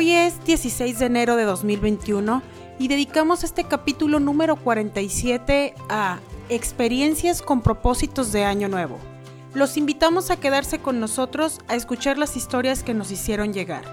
Hoy es 16 de enero de 2021 y dedicamos este capítulo número 47 a experiencias con propósitos de Año Nuevo. Los invitamos a quedarse con nosotros a escuchar las historias que nos hicieron llegar.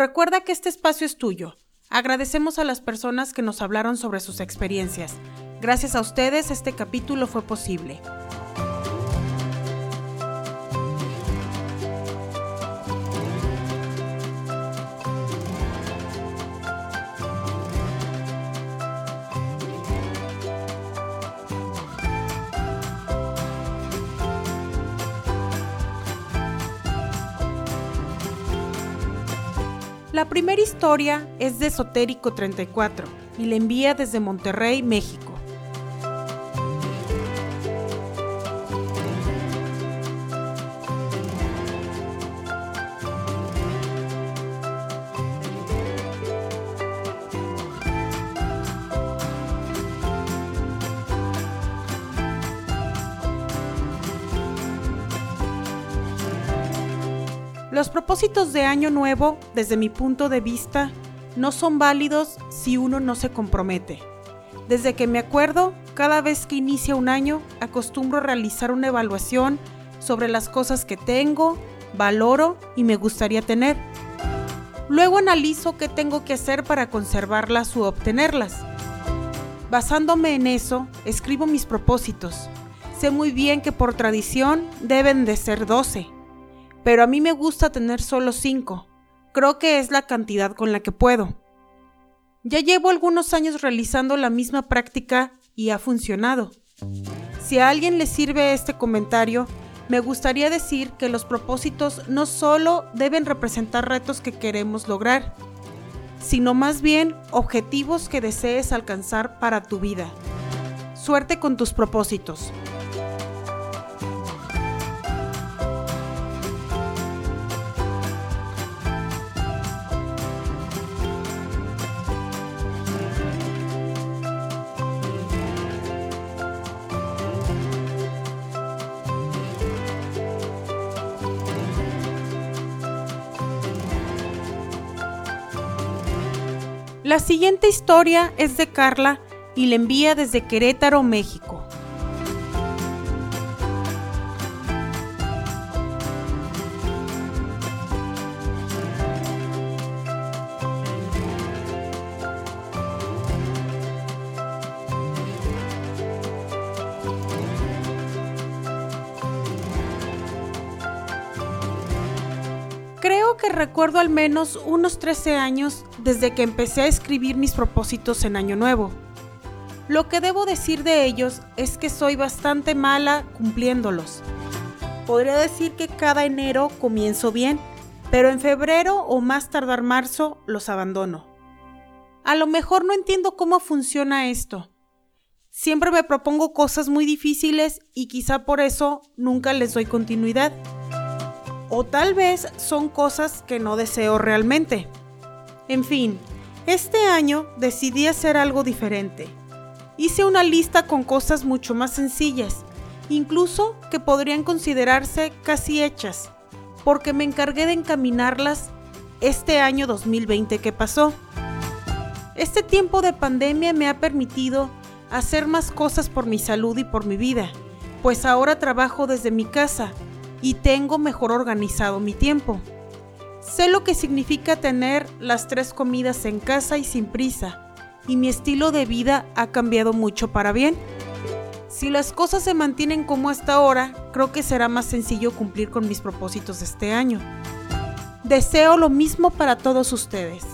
Recuerda que este espacio es tuyo. Agradecemos a las personas que nos hablaron sobre sus experiencias. Gracias a ustedes este capítulo fue posible. La primera historia es de Esotérico 34 y la envía desde Monterrey, México. Los propósitos de Año Nuevo, desde mi punto de vista, no son válidos si uno no se compromete. Desde que me acuerdo, cada vez que inicia un año, acostumbro realizar una evaluación sobre las cosas que tengo, valoro y me gustaría tener. Luego analizo qué tengo que hacer para conservarlas u obtenerlas. Basándome en eso, escribo mis propósitos. Sé muy bien que por tradición deben de ser 12 pero a mí me gusta tener solo cinco. Creo que es la cantidad con la que puedo. Ya llevo algunos años realizando la misma práctica y ha funcionado. Si a alguien le sirve este comentario, me gustaría decir que los propósitos no solo deben representar retos que queremos lograr, sino más bien objetivos que desees alcanzar para tu vida. Suerte con tus propósitos. La siguiente historia es de Carla y la envía desde Querétaro, México. Creo que recuerdo al menos unos 13 años desde que empecé a escribir mis propósitos en Año Nuevo. Lo que debo decir de ellos es que soy bastante mala cumpliéndolos. Podría decir que cada enero comienzo bien, pero en febrero o más tardar marzo los abandono. A lo mejor no entiendo cómo funciona esto. Siempre me propongo cosas muy difíciles y quizá por eso nunca les doy continuidad. O tal vez son cosas que no deseo realmente. En fin, este año decidí hacer algo diferente. Hice una lista con cosas mucho más sencillas, incluso que podrían considerarse casi hechas, porque me encargué de encaminarlas este año 2020 que pasó. Este tiempo de pandemia me ha permitido hacer más cosas por mi salud y por mi vida, pues ahora trabajo desde mi casa y tengo mejor organizado mi tiempo. Sé lo que significa tener las tres comidas en casa y sin prisa, y mi estilo de vida ha cambiado mucho para bien. Si las cosas se mantienen como hasta ahora, creo que será más sencillo cumplir con mis propósitos este año. Deseo lo mismo para todos ustedes.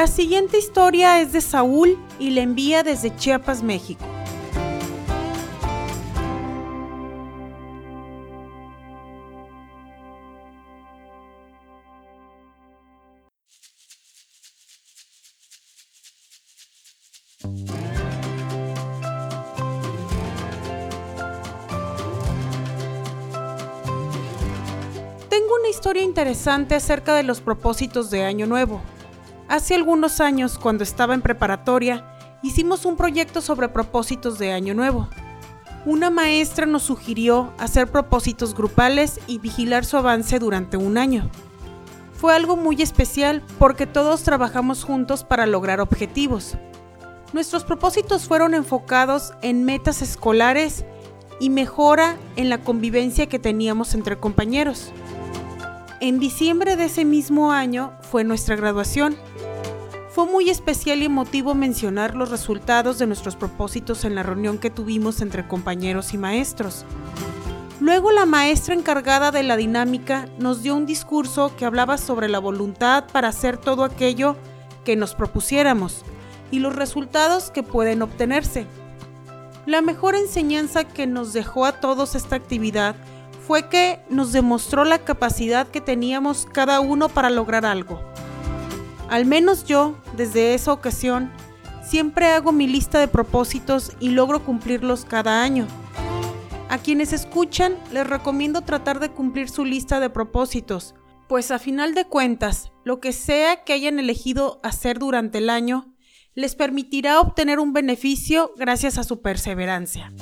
La siguiente historia es de Saúl y la envía desde Chiapas, México. Tengo una historia interesante acerca de los propósitos de Año Nuevo. Hace algunos años, cuando estaba en preparatoria, hicimos un proyecto sobre propósitos de Año Nuevo. Una maestra nos sugirió hacer propósitos grupales y vigilar su avance durante un año. Fue algo muy especial porque todos trabajamos juntos para lograr objetivos. Nuestros propósitos fueron enfocados en metas escolares y mejora en la convivencia que teníamos entre compañeros. En diciembre de ese mismo año fue nuestra graduación fue muy especial y emotivo mencionar los resultados de nuestros propósitos en la reunión que tuvimos entre compañeros y maestros. Luego la maestra encargada de la dinámica nos dio un discurso que hablaba sobre la voluntad para hacer todo aquello que nos propusiéramos y los resultados que pueden obtenerse. La mejor enseñanza que nos dejó a todos esta actividad fue que nos demostró la capacidad que teníamos cada uno para lograr algo. Al menos yo, desde esa ocasión, siempre hago mi lista de propósitos y logro cumplirlos cada año. A quienes escuchan, les recomiendo tratar de cumplir su lista de propósitos, pues a final de cuentas, lo que sea que hayan elegido hacer durante el año, les permitirá obtener un beneficio gracias a su perseverancia.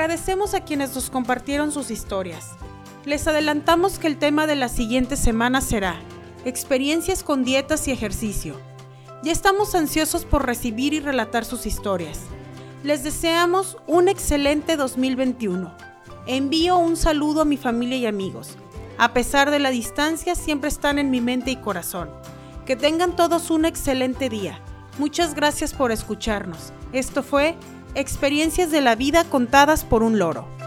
Agradecemos a quienes nos compartieron sus historias. Les adelantamos que el tema de la siguiente semana será experiencias con dietas y ejercicio. Ya estamos ansiosos por recibir y relatar sus historias. Les deseamos un excelente 2021. Envío un saludo a mi familia y amigos. A pesar de la distancia, siempre están en mi mente y corazón. Que tengan todos un excelente día. Muchas gracias por escucharnos. Esto fue Experiencias de la vida contadas por un loro.